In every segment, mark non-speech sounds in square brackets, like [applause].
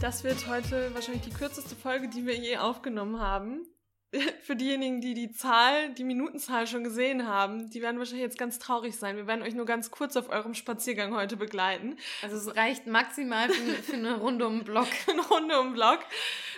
Das wird heute wahrscheinlich die kürzeste Folge, die wir je aufgenommen haben. [laughs] Für diejenigen, die die Zahl, die Minutenzahl schon gesehen haben, die werden wahrscheinlich jetzt ganz traurig sein. Wir werden euch nur ganz kurz auf eurem Spaziergang heute begleiten. Also es reicht maximal für, für eine Runde um den Block. [laughs] eine Runde um den Block,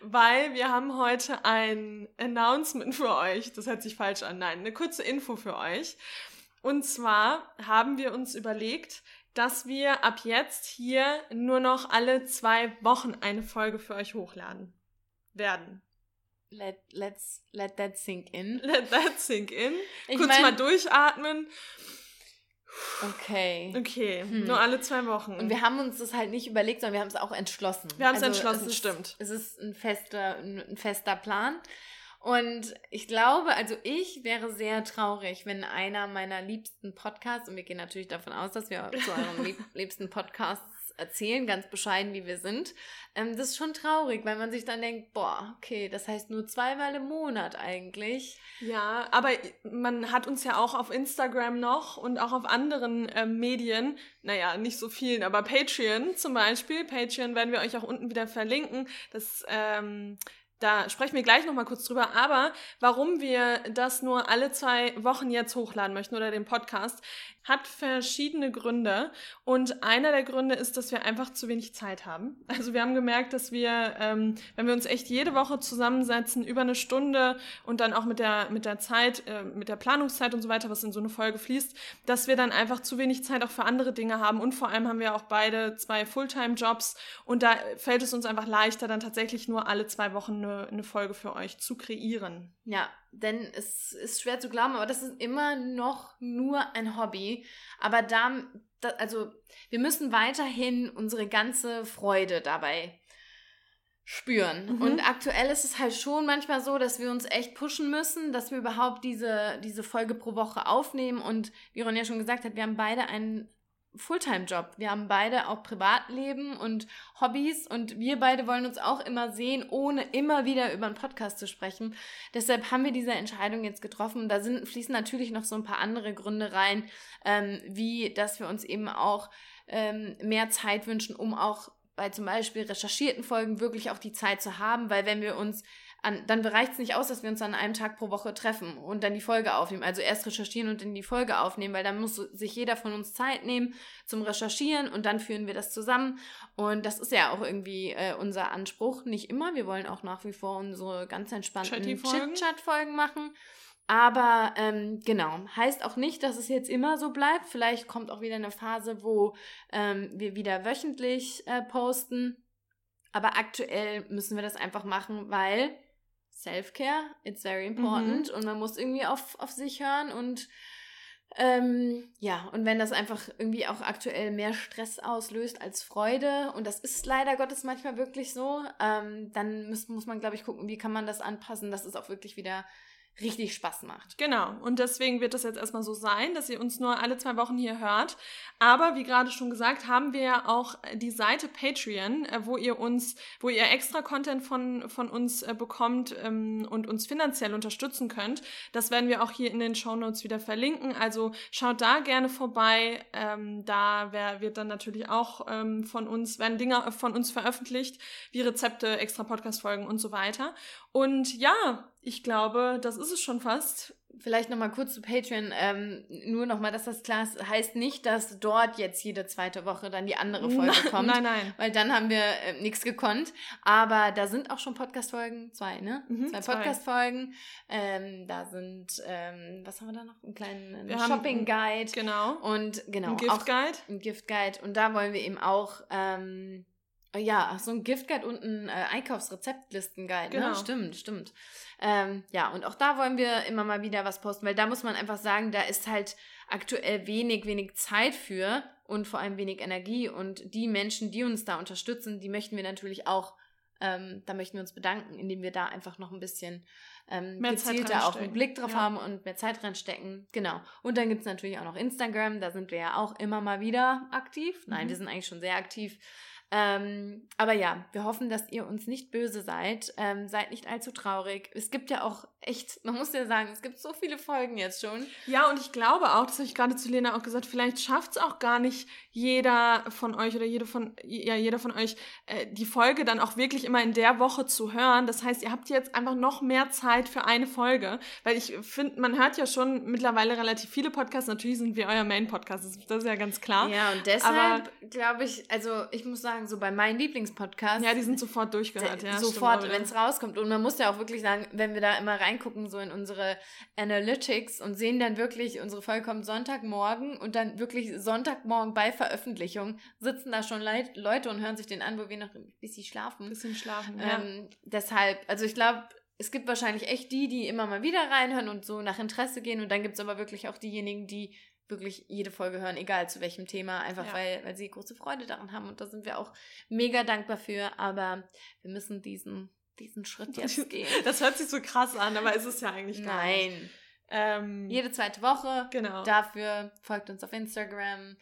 weil wir haben heute ein Announcement für euch. Das hört sich falsch an. Nein, eine kurze Info für euch. Und zwar haben wir uns überlegt, dass wir ab jetzt hier nur noch alle zwei Wochen eine Folge für euch hochladen werden. Let, let's let that sink in. [laughs] Let that sink in. Ich Kurz mein, mal durchatmen. Okay. Okay, hm. nur alle zwei Wochen. Und wir haben uns das halt nicht überlegt, sondern wir haben es auch entschlossen. Wir haben also es entschlossen, es stimmt. Es ist ein fester, ein fester Plan. Und ich glaube, also ich wäre sehr traurig, wenn einer meiner liebsten Podcasts, und wir gehen natürlich davon aus, dass wir zu euren lieb [laughs] liebsten Podcasts erzählen, ganz bescheiden wie wir sind, ähm, das ist schon traurig, weil man sich dann denkt, boah, okay, das heißt nur zweimal im Monat eigentlich. Ja, aber man hat uns ja auch auf Instagram noch und auch auf anderen ähm, Medien, naja, nicht so vielen, aber Patreon zum Beispiel. Patreon werden wir euch auch unten wieder verlinken. Das ähm, da sprechen wir gleich nochmal kurz drüber. Aber warum wir das nur alle zwei Wochen jetzt hochladen möchten oder den Podcast, hat verschiedene Gründe. Und einer der Gründe ist, dass wir einfach zu wenig Zeit haben. [laughs] Also wir haben gemerkt, dass wir, ähm, wenn wir uns echt jede Woche zusammensetzen, über eine Stunde und dann auch mit der, mit der Zeit, äh, mit der Planungszeit und so weiter, was in so eine Folge fließt, dass wir dann einfach zu wenig Zeit auch für andere Dinge haben. Und vor allem haben wir auch beide zwei Fulltime-Jobs. Und da fällt es uns einfach leichter, dann tatsächlich nur alle zwei Wochen eine, eine Folge für euch zu kreieren. Ja, denn es ist schwer zu glauben, aber das ist immer noch nur ein Hobby. Aber da, da, also wir müssen weiterhin unsere ganze Freude dabei spüren. Mhm. Und aktuell ist es halt schon manchmal so, dass wir uns echt pushen müssen, dass wir überhaupt diese, diese Folge pro Woche aufnehmen. Und wie Ron ja schon gesagt hat, wir haben beide einen Fulltime-Job. Wir haben beide auch Privatleben und Hobbys und wir beide wollen uns auch immer sehen, ohne immer wieder über einen Podcast zu sprechen. Deshalb haben wir diese Entscheidung jetzt getroffen. Da sind, fließen natürlich noch so ein paar andere Gründe rein, ähm, wie dass wir uns eben auch ähm, mehr Zeit wünschen, um auch bei zum Beispiel recherchierten Folgen wirklich auch die Zeit zu haben, weil wenn wir uns an, dann reicht es nicht aus, dass wir uns an einem Tag pro Woche treffen und dann die Folge aufnehmen. Also erst recherchieren und dann die Folge aufnehmen, weil dann muss sich jeder von uns Zeit nehmen zum Recherchieren und dann führen wir das zusammen. Und das ist ja auch irgendwie äh, unser Anspruch. Nicht immer. Wir wollen auch nach wie vor unsere ganz entspannten Chit-Chat-Folgen machen. Aber ähm, genau, heißt auch nicht, dass es jetzt immer so bleibt. Vielleicht kommt auch wieder eine Phase, wo ähm, wir wieder wöchentlich äh, posten. Aber aktuell müssen wir das einfach machen, weil Self-Care, it's very important. Mhm. Und man muss irgendwie auf, auf sich hören und ähm, ja, und wenn das einfach irgendwie auch aktuell mehr Stress auslöst als Freude, und das ist leider Gottes manchmal wirklich so, ähm, dann muss, muss man, glaube ich, gucken, wie kann man das anpassen, dass es auch wirklich wieder richtig Spaß macht. Genau. Und deswegen wird das jetzt erstmal so sein, dass ihr uns nur alle zwei Wochen hier hört. Aber wie gerade schon gesagt, haben wir ja auch die Seite Patreon, äh, wo ihr uns, wo ihr extra Content von, von uns äh, bekommt ähm, und uns finanziell unterstützen könnt. Das werden wir auch hier in den Show Notes wieder verlinken. Also schaut da gerne vorbei. Ähm, da wär, wird dann natürlich auch ähm, von uns, werden Dinge von uns veröffentlicht, wie Rezepte, extra Podcast-Folgen und so weiter. Und ja, ich glaube, das ist es schon fast. Vielleicht nochmal kurz zu Patreon. Ähm, nur nochmal, dass das klar ist, heißt nicht, dass dort jetzt jede zweite Woche dann die andere Folge nein, kommt. Nein, nein. Weil dann haben wir äh, nichts gekonnt. Aber da sind auch schon Podcast-Folgen, zwei, ne? Mhm, zwei Podcast-Folgen. Ähm, da sind, ähm, was haben wir da noch? Einen kleinen Shopping-Guide. Genau. Und genau. Ein Gift-Guide. Ein Gift-Guide. Und da wollen wir eben auch ähm, ja, so ein Giftguide und ein äh, Einkaufsrezeptlistenguide. Ne? Genau. Ne? Stimmt, stimmt. Ähm, ja, und auch da wollen wir immer mal wieder was posten, weil da muss man einfach sagen, da ist halt aktuell wenig, wenig Zeit für und vor allem wenig Energie. Und die Menschen, die uns da unterstützen, die möchten wir natürlich auch, ähm, da möchten wir uns bedanken, indem wir da einfach noch ein bisschen ähm, mehr gezielter auch einen Blick drauf ja. haben und mehr Zeit reinstecken. Genau. Und dann gibt es natürlich auch noch Instagram, da sind wir ja auch immer mal wieder aktiv. Nein, mhm. wir sind eigentlich schon sehr aktiv. Ähm, aber ja, wir hoffen, dass ihr uns nicht böse seid. Ähm, seid nicht allzu traurig. Es gibt ja auch echt, man muss ja sagen, es gibt so viele Folgen jetzt schon. Ja, und ich glaube auch, das habe ich gerade zu Lena auch gesagt, vielleicht schafft es auch gar nicht jeder von euch oder jede von, ja, jeder von euch, äh, die Folge dann auch wirklich immer in der Woche zu hören. Das heißt, ihr habt jetzt einfach noch mehr Zeit für eine Folge, weil ich finde, man hört ja schon mittlerweile relativ viele Podcasts. Natürlich sind wir euer Main-Podcast, das, das ist ja ganz klar. Ja, und deshalb glaube ich, also ich muss sagen, so bei meinen Lieblingspodcasts. Ja, die sind sofort durchgehört, ja. Sofort, wenn es rauskommt. Und man muss ja auch wirklich sagen, wenn wir da immer reingucken, so in unsere Analytics und sehen dann wirklich, unsere Folge kommt Sonntagmorgen und dann wirklich Sonntagmorgen bei Veröffentlichung sitzen da schon Leute und hören sich den an, wo wir noch ein bisschen schlafen. Ein bisschen schlafen, ja. Ähm, deshalb, also ich glaube, es gibt wahrscheinlich echt die, die immer mal wieder reinhören und so nach Interesse gehen. Und dann gibt es aber wirklich auch diejenigen, die wirklich jede Folge hören, egal zu welchem Thema, einfach ja. weil, weil sie große Freude daran haben. Und da sind wir auch mega dankbar für. Aber wir müssen diesen, diesen Schritt jetzt gehen. [laughs] Das hört sich so krass an, aber ist es ja eigentlich gar Nein. nicht. Ähm, Jede zweite Woche. Genau. Dafür folgt uns auf Instagram,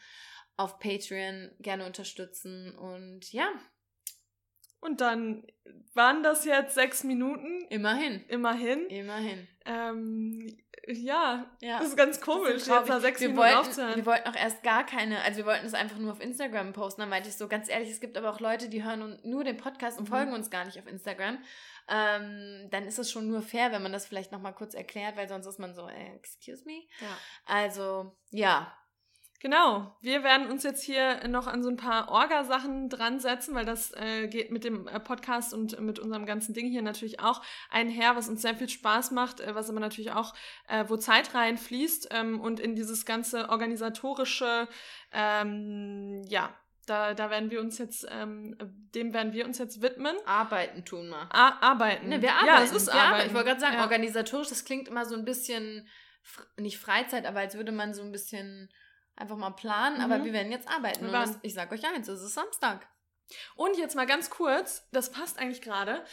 auf Patreon, gerne unterstützen und ja. Und dann waren das jetzt sechs Minuten. Immerhin. Immerhin. Immerhin. Ähm, ja, ja, das ist ganz komisch, ist jetzt nach sechs wir Minuten wollten, aufzuhören. Wir wollten auch erst gar keine, also wir wollten es einfach nur auf Instagram posten. Dann meinte ich so, ganz ehrlich, es gibt aber auch Leute, die hören nur den Podcast und mhm. folgen uns gar nicht auf Instagram. Ähm, dann ist es schon nur fair, wenn man das vielleicht nochmal kurz erklärt, weil sonst ist man so, äh, excuse me? Ja. Also, ja, Genau, wir werden uns jetzt hier noch an so ein paar Orga-Sachen dran setzen, weil das äh, geht mit dem äh, Podcast und mit unserem ganzen Ding hier natürlich auch einher, was uns sehr viel Spaß macht, äh, was aber natürlich auch, äh, wo Zeit reinfließt ähm, und in dieses ganze organisatorische, ähm, ja, da, da werden wir uns jetzt, ähm, dem werden wir uns jetzt widmen. Arbeiten tun wir. A arbeiten. Ne, wir arbeiten. Ja, es ist wir arbeiten. arbeiten. Ich wollte gerade sagen, ja. organisatorisch, das klingt immer so ein bisschen, nicht Freizeit, aber als würde man so ein bisschen einfach mal planen, mhm. aber wir werden jetzt arbeiten. Das, ich sag euch eins, es ist Samstag. Und jetzt mal ganz kurz, das passt eigentlich gerade.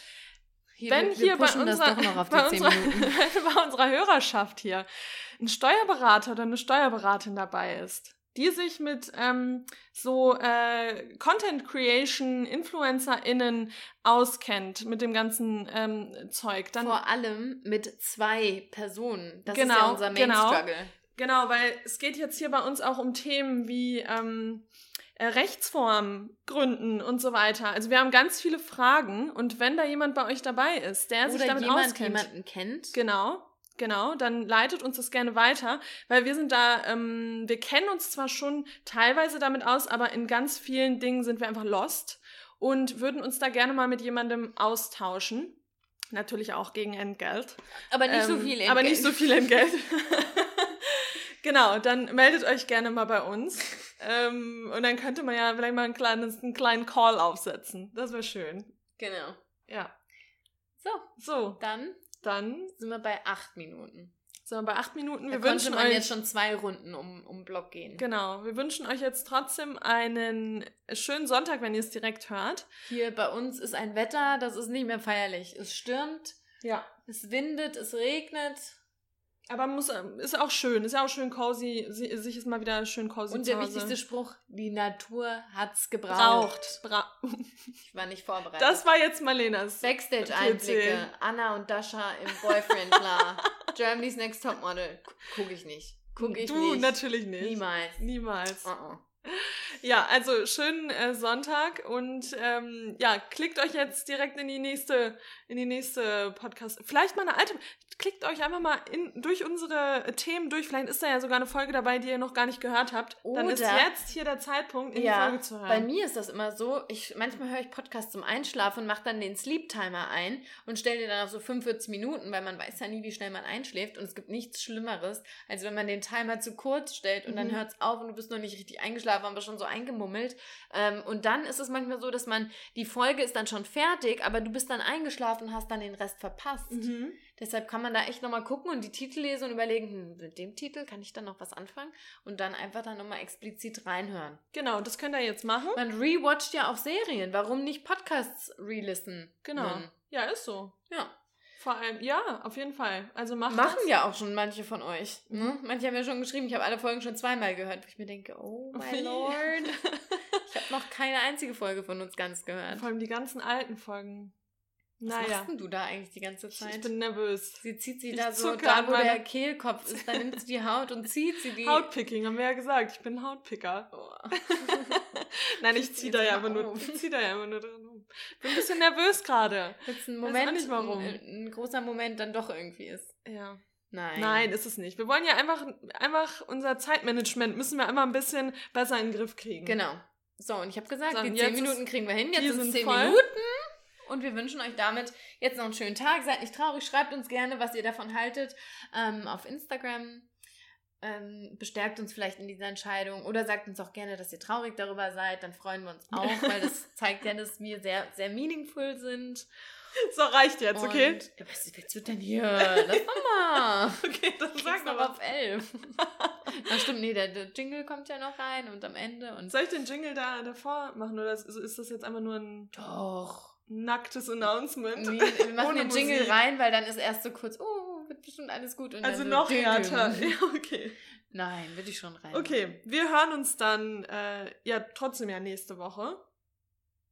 Hier, wenn wir, hier bei unserer, [laughs] bei, unserer, [laughs] bei unserer Hörerschaft hier ein Steuerberater oder eine Steuerberaterin dabei ist, die sich mit ähm, so äh, Content Creation InfluencerInnen auskennt, mit dem ganzen ähm, Zeug. Dann, Vor allem mit zwei Personen. Das genau, ist ja unser Main genau. Genau, weil es geht jetzt hier bei uns auch um Themen wie ähm, äh, Rechtsform gründen und so weiter. Also wir haben ganz viele Fragen und wenn da jemand bei euch dabei ist, der Oder sich damit jemand auskennt, jemanden kennt, genau, genau, dann leitet uns das gerne weiter, weil wir sind da, ähm, wir kennen uns zwar schon teilweise damit aus, aber in ganz vielen Dingen sind wir einfach lost und würden uns da gerne mal mit jemandem austauschen. Natürlich auch gegen Entgelt. aber nicht so Ähm, viel. Aber Entgelt. nicht so viel Entgelt. [laughs] genau, dann meldet euch gerne mal bei uns. [laughs] Ähm, und dann könnte man ja vielleicht mal ein kleines, einen kleinen Call aufsetzen. Das wäre schön. Genau. Ja. So, So, dann dann sind wir bei acht Minuten. sind wir bei acht Minuten. Da Wir konnte wünschen man euch. jetzt schon zwei Runden um, um Block gehen. Genau, wir wünschen euch jetzt trotzdem einen schönen Sonntag, wenn ihr es direkt hört. Hier bei uns ist ein Wetter, das ist nicht mehr feierlich. Es stürmt, Ja. es windet, es regnet. Aber muss, ist auch schön, ist ja auch schön cozy, si- sich ist mal wieder schön cozy Und der wichtigste Spruch, die Natur hat's gebraucht. braucht. Bra [laughs] Ich war nicht vorbereitet. das war jetzt Malenas. Backstage-Einblicke. Anna und Dasha im Boyfriend, klar. [laughs] Germany's Next Topmodel. Guck ich nicht. Guck ich du nicht. natürlich nicht. Niemals. Niemals. Uh -uh. Ja, also schönen äh, Sonntag und ähm, ja, klickt euch jetzt direkt in die nächste, in die nächste Podcast. Vielleicht mal eine alte. Klickt euch einfach mal in, durch unsere Themen durch. Vielleicht ist da ja sogar eine Folge dabei, die ihr noch gar nicht gehört habt. Dann ist Oder- jetzt hier der Zeitpunkt, in die Ja, Folge zu hören. bei mir ist das immer so, ich manchmal höre ich Podcasts zum Einschlafen und mache dann den Sleep Timer ein und stelle den dann auf so 45 Minuten, weil man weiß ja nie, wie schnell man einschläft und es gibt nichts Schlimmeres, als wenn man den Timer zu kurz stellt und dann Mhm. hört es auf und du bist noch nicht richtig eingeschlafen, aber schon so eingemummelt. Ähm, und dann ist es manchmal so, dass man, die Folge ist dann schon fertig, aber du bist dann eingeschlafen und hast dann den Rest verpasst. Mhm. Deshalb kann man da echt nochmal gucken und die Titel lesen und überlegen, hm, mit dem Titel kann ich dann noch was anfangen und dann einfach dann nochmal explizit reinhören. Genau, das könnt ihr jetzt machen. Man rewatcht ja auch Serien. Warum nicht Podcasts relisten? Genau. Ja, ist so. Ja. Vor allem, ja, auf jeden Fall. Also macht Machen das. ja auch schon manche von euch. Ne? Manche haben ja schon geschrieben, ich habe alle Folgen schon zweimal gehört, wo ich mir denke, oh my Wie? lord. [laughs] Ich habe noch keine einzige Folge von uns ganz gehört. Vor allem die ganzen alten Folgen. Was Naja. machst denn du da eigentlich die ganze Zeit? ich bin nervös. sie zieht sie ich da so, da wo der Kehlkopf ist, dann nimmt sie die Haut und zieht sie die. Hautpicking, haben wir ja gesagt. Ich bin ein Hautpicker. Oh. [laughs] Nein, ich Ziehst zieh du da ja mal immer nur, auf? ich zieh da ja immer nur drin rum. Bin ein bisschen nervös gerade. Jetzt ein Weiß Moment, nicht warum. Ein, ein großer Moment dann doch irgendwie ist. Ja. Nein. Nein, ist es nicht. Wir wollen ja einfach, einfach unser Zeitmanagement müssen wir immer ein bisschen besser in den Griff kriegen. Genau. So, und ich habe gesagt, So, die und 10 jetzt Minuten kriegen wir hin. Jetzt sind 10 voll. Minuten. Und wir wünschen euch damit jetzt noch einen schönen Tag. Seid nicht traurig. Schreibt uns gerne, was ihr davon haltet. Ähm, auf Instagram. Ähm, bestärkt uns vielleicht in dieser Entscheidung. Oder sagt uns auch gerne, dass ihr traurig darüber seid. Dann freuen wir uns auch, weil das [laughs] zeigt ja, dass wir sehr, sehr meaningful sind. So reicht jetzt, okay? Und, Ja, was, was wird denn hier? Lass mal. [laughs] Okay, dann Sag noch noch auf elf. Ach stimmt, nee, der, der Jingle kommt ja noch rein und am Ende und. Soll ich den Jingle da davor machen oder ist, ist das jetzt einfach nur ein Doch. Nacktes Announcement? Nee, wir [laughs] machen den Jingle Musik. rein, weil dann ist erst so kurz, oh, wird bestimmt alles gut. Und Also noch so, härter. [laughs] Ja, okay. Nein, würde ich schon rein. Okay, wir hören uns dann äh, ja trotzdem ja nächste Woche.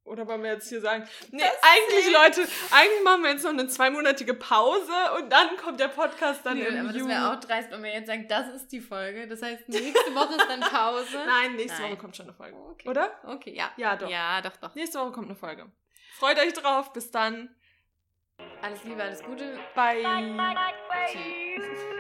Oder wollen wir jetzt hier sagen? Nee, Das eigentlich, nicht. Leute, eigentlich machen wir jetzt noch eine zweimonatige Pause und dann kommt der Podcast dann Nee, im aber das Juni. wäre auch dreist, wenn wir jetzt sagen, das ist die Folge. Das heißt, nächste Woche ist dann Pause. [laughs] Nein, nächste Nein. Woche kommt schon eine Folge. Okay. Oder? Okay, ja. Ja, doch. Ja, doch, doch. Nächste Woche kommt eine Folge. Freut euch drauf. Bis dann. Alles Liebe, alles Gute. Bye. Tschüss. I like everything